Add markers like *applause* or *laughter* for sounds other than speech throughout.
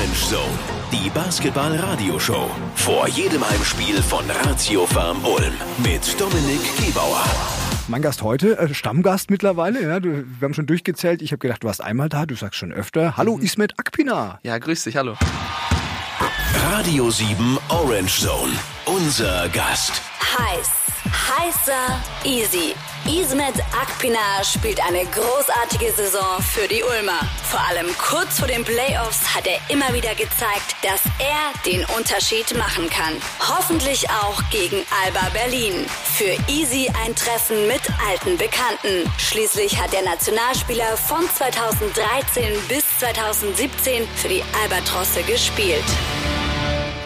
Orange Zone, die Basketball-Radioshow. Vor jedem Heimspiel von Ratio Farm Ulm mit Dominik Gebauer. Mein Gast heute, äh, Stammgast mittlerweile. Ja, du, wir haben schon durchgezählt. Ich habe gedacht, du warst einmal da, du sagst schon öfter. Hallo, mhm. Ismet Akpina. Ja, grüß dich, hallo. Radio 7 Orange Zone. Unser Gast. Heiß, heißer, easy. Ismet Akpina spielt eine großartige Saison für die Ulmer. Vor allem kurz vor den Playoffs hat er immer wieder gezeigt, dass er den Unterschied machen kann. Hoffentlich auch gegen Alba Berlin. Für Easy ein Treffen mit alten Bekannten. Schließlich hat der Nationalspieler von 2013 bis 2017 für die Albatrosse gespielt.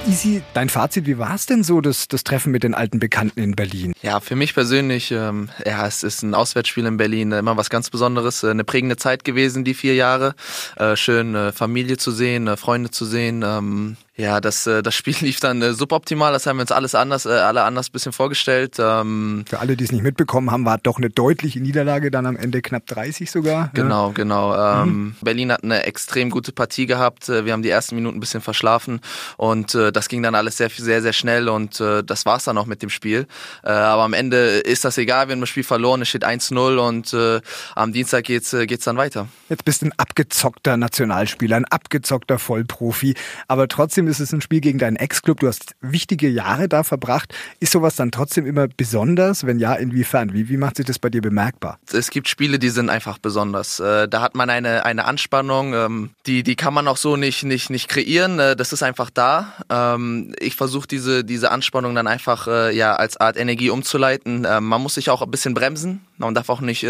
Easy, dein Fazit, wie war es denn so, das, das Treffen mit den alten Bekannten in Berlin? Ja, für mich persönlich, ähm, ja, es ist ein Auswärtsspiel in Berlin, äh, immer was ganz Besonderes, äh, eine prägende Zeit gewesen, die vier Jahre. Äh, schön, äh, Familie zu sehen, äh, Freunde zu sehen, ähm, ja, das, äh, das *laughs* Spiel lief dann äh, suboptimal, das haben wir uns alles anders, äh, alle anders bisschen vorgestellt. Ähm, Für alle, die es nicht mitbekommen haben, war doch eine deutliche Niederlage, dann am Ende knapp 30 sogar. Genau, ja. genau. Ähm, mhm. Berlin hat eine extrem gute Partie gehabt. Wir haben die ersten Minuten ein bisschen verschlafen und äh, das ging dann alles sehr, sehr, sehr schnell und äh, das war's dann auch mit dem Spiel. Äh, aber am Ende ist das egal, wir haben das Spiel verloren, es steht 1-0 und äh, am Dienstag geht's, äh, geht's dann weiter. Jetzt bist du ein abgezockter Nationalspieler, ein abgezockter Vollprofi, aber trotzdem trotzdem ist es ein Spiel gegen deinen Ex-Club. Du hast wichtige Jahre da verbracht. Ist sowas dann trotzdem immer besonders? Wenn ja, inwiefern? Wie, wie macht sich das bei dir bemerkbar? Es gibt Spiele, die sind einfach besonders. Äh, da hat man eine, eine Anspannung, ähm, die, die kann man auch so nicht, nicht, nicht kreieren. Äh, das ist einfach da. Ähm, ich versuche diese, diese Anspannung dann einfach äh, ja, als Art Energie umzuleiten. Man muss sich auch ein bisschen bremsen. Man darf auch nicht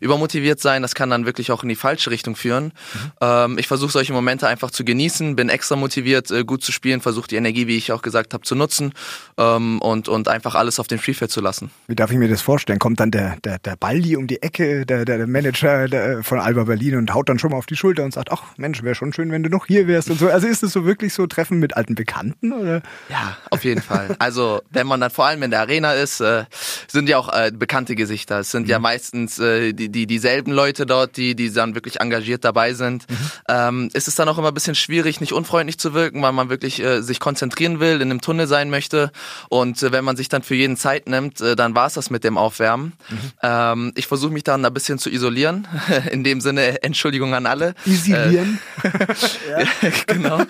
übermotiviert sein. Das kann dann wirklich auch in die falsche Richtung führen. Mhm. Ähm, ich versuche solche Momente einfach zu genießen, bin extra motiviert, gut gut zu spielen, versucht die Energie, wie ich auch gesagt habe, zu nutzen ähm, und, und einfach alles auf dem Spielfeld zu lassen. Wie darf ich mir das vorstellen? Kommt dann der, der, der Baldi um die Ecke, der, der Manager der, von Alba Berlin und haut dann schon mal auf die Schulter und sagt, ach Mensch, wäre schon schön, wenn du noch hier wärst und so. Also ist es so wirklich so Treffen mit alten Bekannten? Oder? Ja, auf jeden Fall. Also wenn man dann vor allem in der Arena ist, äh, sind ja auch äh, bekannte Gesichter. Es sind mhm. ja meistens äh, die, die dieselben Leute dort, die, die dann wirklich engagiert dabei sind. Mhm. Ähm, ist es dann auch immer ein bisschen schwierig, nicht unfreundlich zu wirken, weil man wirklich äh, sich konzentrieren will, in einem Tunnel sein möchte. Und äh, wenn man sich dann für jeden Zeit nimmt, äh, dann war es das mit dem Aufwärmen. Mhm. Ähm, ich versuche mich dann ein bisschen zu isolieren. *laughs* in dem Sinne, Entschuldigung an alle. Isolieren. Äh, *laughs* ja. genau.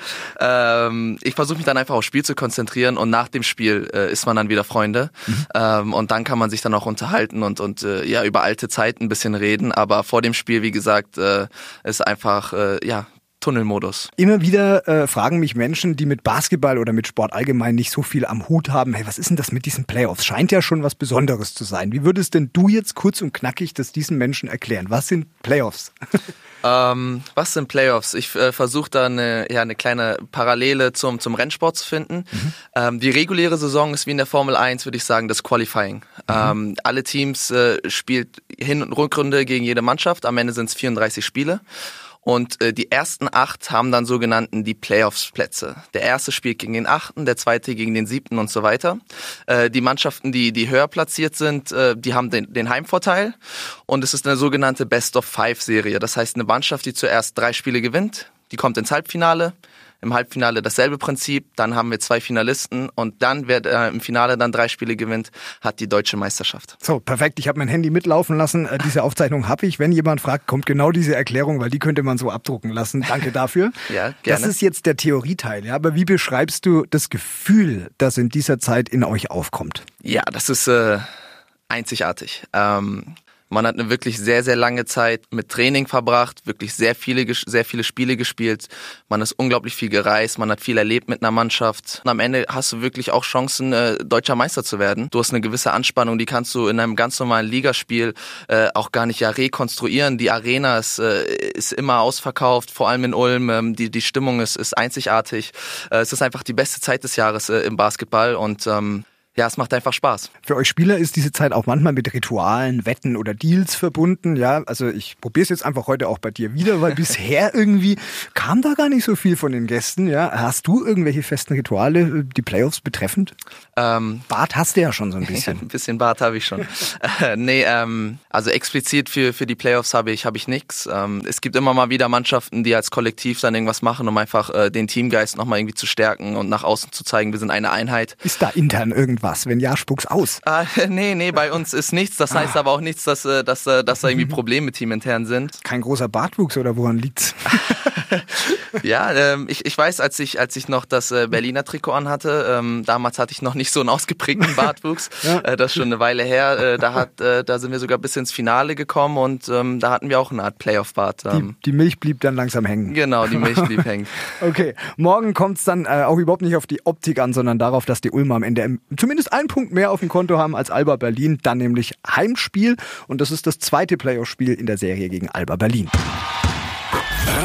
Ähm, ich versuche mich dann einfach aufs Spiel zu konzentrieren und nach dem Spiel äh, ist man dann wieder Freunde. Mhm. Ähm, und dann kann man sich dann auch unterhalten und, und äh, ja, über alte Zeiten ein bisschen reden. Aber vor dem Spiel, wie gesagt, äh, ist einfach, äh, ja, Tunnelmodus. Immer wieder äh, fragen mich Menschen, die mit Basketball oder mit Sport allgemein nicht so viel am Hut haben, hey, was ist denn das mit diesen Playoffs? Scheint ja schon was Besonderes zu sein. Wie würdest denn du jetzt kurz und knackig das diesen Menschen erklären? Was sind Playoffs? *laughs* Ähm, was sind Playoffs? Ich äh, versuche da eine, ja, eine kleine Parallele zum, zum Rennsport zu finden. Mhm. Ähm, die reguläre Saison ist wie in der Formel 1, würde ich sagen, das Qualifying. Mhm. Ähm, alle Teams äh, spielt Hin- und Rückrunde gegen jede Mannschaft. Am Ende sind es 34 Spiele. Und äh, die ersten acht haben dann sogenannten die Playoffs-Plätze. Der erste spielt gegen den achten, der zweite gegen den siebten und so weiter. Äh, die Mannschaften, die, die höher platziert sind, äh, die haben den, den Heimvorteil. Und es ist eine sogenannte Best-of-Five-Serie. Das heißt, eine Mannschaft, die zuerst drei Spiele gewinnt, die kommt ins Halbfinale im Halbfinale dasselbe Prinzip, dann haben wir zwei Finalisten und dann, wer äh, im Finale dann drei Spiele gewinnt, hat die deutsche Meisterschaft. So, perfekt. Ich habe mein Handy mitlaufen lassen. Äh, diese Aufzeichnung habe ich. Wenn jemand fragt, kommt genau diese Erklärung, weil die könnte man so abdrucken lassen. Danke dafür. *laughs* ja, gerne. Das ist jetzt der Theorieteil. Ja, aber wie beschreibst du das Gefühl, das in dieser Zeit in euch aufkommt? Ja, das ist äh, einzigartig. Ähm, man hat eine wirklich sehr, sehr lange Zeit mit Training verbracht, wirklich sehr viele, sehr viele Spiele gespielt. Man ist unglaublich viel gereist, man hat viel erlebt mit einer Mannschaft. Und am Ende hast du wirklich auch Chancen, äh, deutscher Meister zu werden. Du hast eine gewisse Anspannung, die kannst du in einem ganz normalen Ligaspiel äh, auch gar nicht ja rekonstruieren. Die Arena ist, äh, ist immer ausverkauft, vor allem in Ulm. Ähm, die, die Stimmung ist, ist einzigartig. Äh, es ist einfach die beste Zeit des Jahres äh, im Basketball und ähm, Ja, es macht einfach Spaß. Für euch Spieler ist diese Zeit auch manchmal mit Ritualen, Wetten oder Deals verbunden. Ja, also ich probiere es jetzt einfach heute auch bei dir wieder, weil *laughs* bisher irgendwie kam da gar nicht so viel von den Gästen. Ja, hast du irgendwelche festen Rituale, die Playoffs betreffend? Ähm, Bart hast du ja schon so ein *laughs* bisschen. ein bisschen Bart habe ich schon. äh, nee, ähm, also explizit für, für die Playoffs habe ich, habe ich nichts. Ähm, es gibt immer mal wieder Mannschaften, die als Kollektiv dann irgendwas machen, um einfach äh, den Teamgeist nochmal irgendwie zu stärken und nach außen zu zeigen, wir sind eine Einheit. Ist da intern irgendwas? Wenn ja, spuck's aus. Äh, *laughs* nee, nee, bei uns ist nichts. Das heißt ah. aber auch nichts, dass, äh, dass, äh, dass da irgendwie Probleme teamintern sind. Kein großer Bartwuchs oder woran liegt's? *laughs* ja, ähm, ich, ich weiß, als ich, als ich noch das äh, Berliner Trikot anhatte, ähm, damals hatte ich noch nicht so einen ausgeprägten *laughs* Bartwuchs. ja. äh, das ist schon eine Weile her. Äh, da, hat, äh, da sind wir sogar bis ins Finale gekommen und ähm, da hatten wir auch eine Art Playoff-Bart. Ähm. Die, die, Milch blieb dann langsam hängen. Genau, die Milch blieb hängen. *laughs* Okay, morgen kommt es dann äh, auch überhaupt nicht auf die Optik an, sondern darauf, dass die Ulmer am Ende zumindest einen Punkt mehr auf dem Konto haben als Alba Berlin. Dann nämlich Heimspiel und das ist das zweite Playoff-Spiel in der Serie gegen Alba Berlin.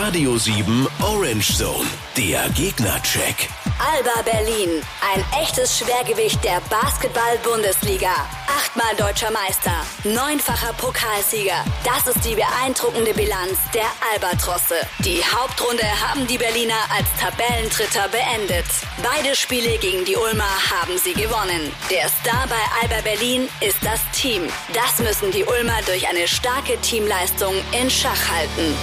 Radio 7 Orange Zone, der Gegnercheck. Alba Berlin, ein echtes Schwergewicht der Basketball-Bundesliga. Achtmal deutscher Meister, neunfacher Pokalsieger. Das ist die beeindruckende Bilanz der Albatrosse. Die Hauptrunde haben die Berliner als Tabellentritter beendet. Beide Spiele gegen die Ulmer haben sie gewonnen. Der Star bei Alba Berlin ist das Team. Das müssen die Ulmer durch eine starke Teamleistung in Schach halten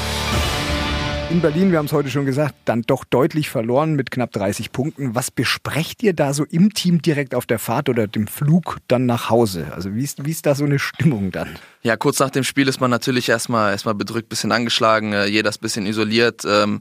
in Berlin, wir haben es heute schon gesagt, dann doch deutlich verloren mit knapp 30 Punkten. Was besprecht ihr da so im Team direkt auf der Fahrt oder dem Flug dann nach Hause? Also wie ist, wie ist da so eine Stimmung dann? Ja, kurz nach dem Spiel ist man natürlich erstmal erstmal bedrückt, bisschen angeschlagen, äh, jeder ist ein bisschen isoliert. Ähm,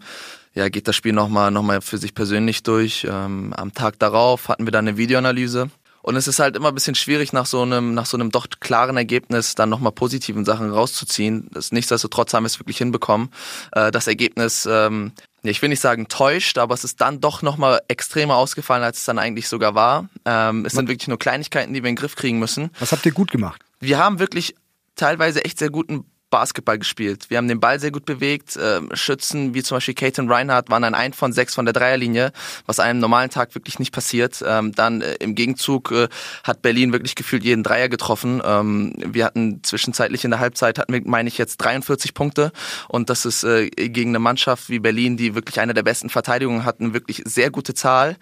ja, geht das Spiel nochmal noch mal für sich persönlich durch. Ähm, am Tag darauf hatten wir dann eine Videoanalyse und es ist halt immer ein bisschen schwierig, nach so einem, nach so einem doch klaren Ergebnis dann nochmal positiven Sachen rauszuziehen. Das, nichtsdestotrotz haben wir es wirklich hinbekommen. Äh, das Ergebnis, ähm, ich will nicht sagen täuscht, aber es ist dann doch nochmal extremer ausgefallen, als es dann eigentlich sogar war. Ähm, es sind wirklich nur Kleinigkeiten, die wir in den Griff kriegen müssen. Was habt ihr gut gemacht? Wir haben wirklich teilweise echt sehr guten Basketball gespielt. Wir haben den Ball sehr gut bewegt. Ähm, Schützen wie zum Beispiel Caton Reinhardt waren ein ein von sechs von der Dreierlinie, was einem normalen Tag wirklich nicht passiert. Ähm, dann äh, im Gegenzug äh, hat Berlin wirklich gefühlt jeden Dreier getroffen. Ähm, wir hatten zwischenzeitlich in der Halbzeit, hatten wir, meine ich jetzt, 43 Punkte. Und das ist äh, gegen eine Mannschaft wie Berlin, die wirklich eine der besten Verteidigungen hatten, wirklich sehr gute Zahl.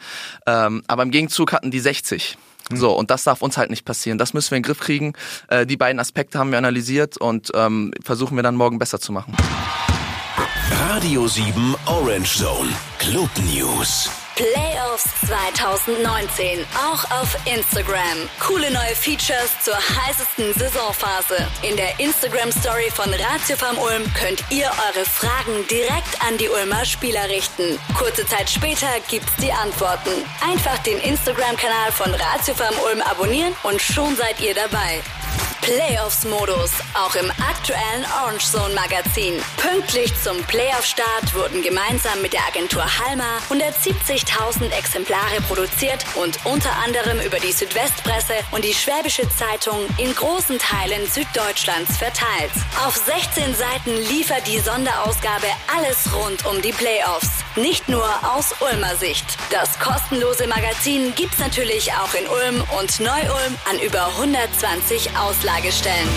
aber im Gegenzug hatten die 60. So, und das darf uns halt nicht passieren. Das müssen wir in den Griff kriegen. Äh, die beiden Aspekte haben wir analysiert und ähm, versuchen wir dann morgen besser zu machen. Radio 7 Orange Zone Club News. Playoffs 2019, auch auf Instagram. Coole neue Features zur heißesten Saisonphase. In der Instagram Story von Ratio vom Ulm könnt ihr eure Fragen direkt an die Ulmer Spieler richten. Kurze Zeit später gibt's die Antworten. Einfach den Instagram-Kanal von Ratio vom Ulm abonnieren und schon seid ihr dabei. Playoffs-Modus, auch im aktuellen Orange Zone Magazin. Pünktlich zum Playoff-Start wurden gemeinsam mit der Agentur Halma 170.000 Exemplare produziert und unter anderem über die Südwestpresse und die Schwäbische Zeitung in großen Teilen Süddeutschlands verteilt. Auf 16 Seiten liefert die Sonderausgabe alles rund um die Playoffs. Nicht nur aus Ulmer Sicht. Das kostenlose Magazin gibt's natürlich auch in Ulm und Neu-Ulm an über 120 Auslagestellen.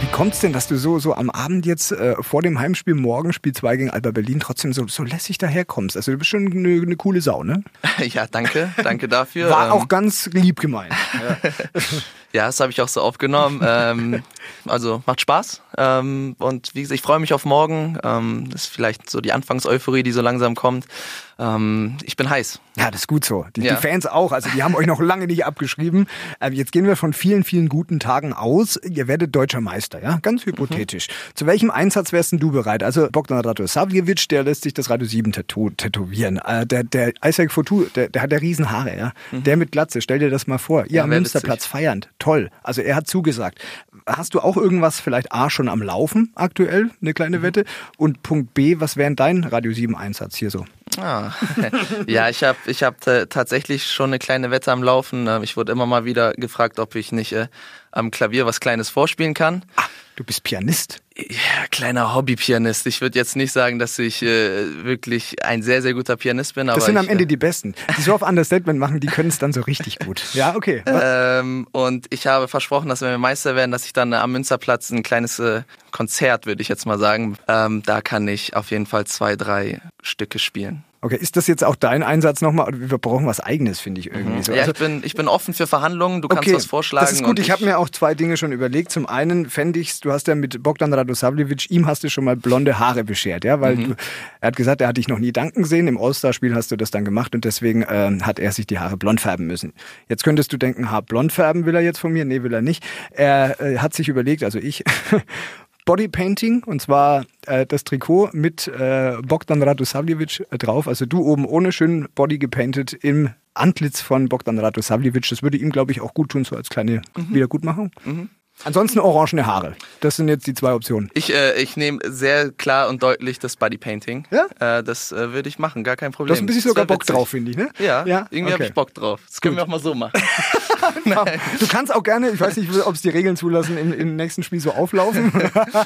Wie kommt es denn, dass du so, so am Abend jetzt äh, vor dem Heimspiel morgen, Spiel 2 gegen Alba Berlin, trotzdem so, so lässig daherkommst? Also du bist schon eine, eine coole Sau, ne? *laughs* ja, danke. Danke dafür. War ähm, auch ganz lieb gemeint. *laughs* Ja. Ja, das habe ich auch so aufgenommen. ähm, also macht Spaß. Ähm, und wie gesagt, ich freue mich auf morgen. Ähm, das ist vielleicht so die Anfangseuphorie, die so langsam kommt. Ähm, ich bin heiß. Ja, das ist gut so. Die, ja. die Fans auch. Also die haben euch noch lange nicht abgeschrieben. Ähm, jetzt gehen wir von vielen, vielen guten Tagen aus. Ihr werdet deutscher Meister, ja? Ganz hypothetisch. Mhm. Zu welchem Einsatz wärst du bereit? Also Bogdan Radosavljevic, der lässt sich das Radio 7 Tattoo tätowieren. Äh, der, der Isaac Fotu, der, der hat ja Riesenhaare, ja? Mhm. Der mit Glatze, stell dir das mal vor. Ihr ja, am Münsterplatz feiernd toll. Also er hat zugesagt. Hast du auch irgendwas vielleicht A schon am Laufen aktuell, eine kleine mhm. Wette? Und Punkt B, was wäre dein Radio 7 Einsatz hier so? Ah. *laughs* ja, ich habe ich hab tatsächlich schon eine kleine Wette am Laufen. Ähm, ich wurde immer mal wieder gefragt, ob ich nicht äh, am Klavier was Kleines vorspielen kann. Ah, du bist Pianist. Ja, kleiner Hobbypianist. Ich würde jetzt nicht sagen, dass ich äh, wirklich ein sehr, sehr guter Pianist bin. das sind am ich, Ende die Besten. Die so auf Understatement machen, die können es dann so richtig gut. Ja, okay. *laughs* Ähm, und ich habe versprochen, dass wenn wir Meister werden, dass ich dann am Münsterplatz ein kleines äh, Konzert, würde ich jetzt mal sagen, ähm, da kann ich auf jeden Fall zwei, drei Stücke spielen. Okay, ist das jetzt auch dein Einsatz nochmal? Wir brauchen was Eigenes, finde ich irgendwie so. Ja, Also- ich bin, ich bin offen für Verhandlungen. Du kannst was vorschlagen. Das ist gut. und Ich habe mir auch zwei Dinge schon überlegt. Zum einen fände ich, du hast ja mit Bogdan Radosavljevic, ihm hast du schon mal blonde Haare beschert, ja, weil du, er hat gesagt, er hat dich noch nie danken sehen. Im All-Star-Spiel hast du das dann gemacht und deswegen ähm, hat er sich die Haare blond färben müssen. Jetzt könntest du denken, ha, blond färben will er jetzt von mir? Nee, will er nicht. Er äh, hat sich überlegt, also ich, *laughs* Bodypainting und zwar äh, das Trikot mit äh, Bogdan Radosavljevic äh, drauf. Also du oben ohne schön Body gepainted im Antlitz von Bogdan Radosavljevic. Das würde ihm, glaube ich, auch gut tun, so als kleine Wiedergutmachung. Ansonsten orangene Haare. Das sind jetzt die zwei Optionen. Ich, äh, ich nehme sehr klar und deutlich das Bodypainting. Ja? Äh, das äh, würde ich machen, gar kein Du Problem. hast ein bisschen sogar Bock witzig. drauf, finde ich, ne? Ja, Ja? irgendwie habe Okay. ich Bock drauf. Das können wir auch mal so machen. *laughs* *laughs* Du kannst auch gerne, ich weiß nicht, ob es die Regeln zulassen, im, im nächsten Spiel so auflaufen.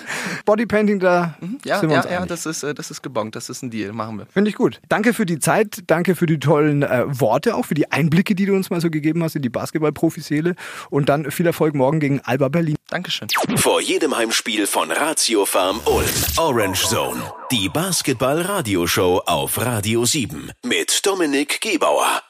*laughs* Bodypainting, da Ja, sind wir ja, uns ja, einig. das ist, äh, das ist gebongt, das ist ein Deal, machen wir. Finde ich gut. Danke für die Zeit, danke für die tollen äh, Worte, auch für die Einblicke, die du uns mal so gegeben hast in die Basketball-Profiseele. Und dann viel Erfolg morgen gegen Alba Berlin. Dankeschön. Vor jedem Heimspiel von Ratio Farm Ulm. Orange Zone. Die Basketball-Radioshow auf Radio 7. Mit Dominik Gebauer.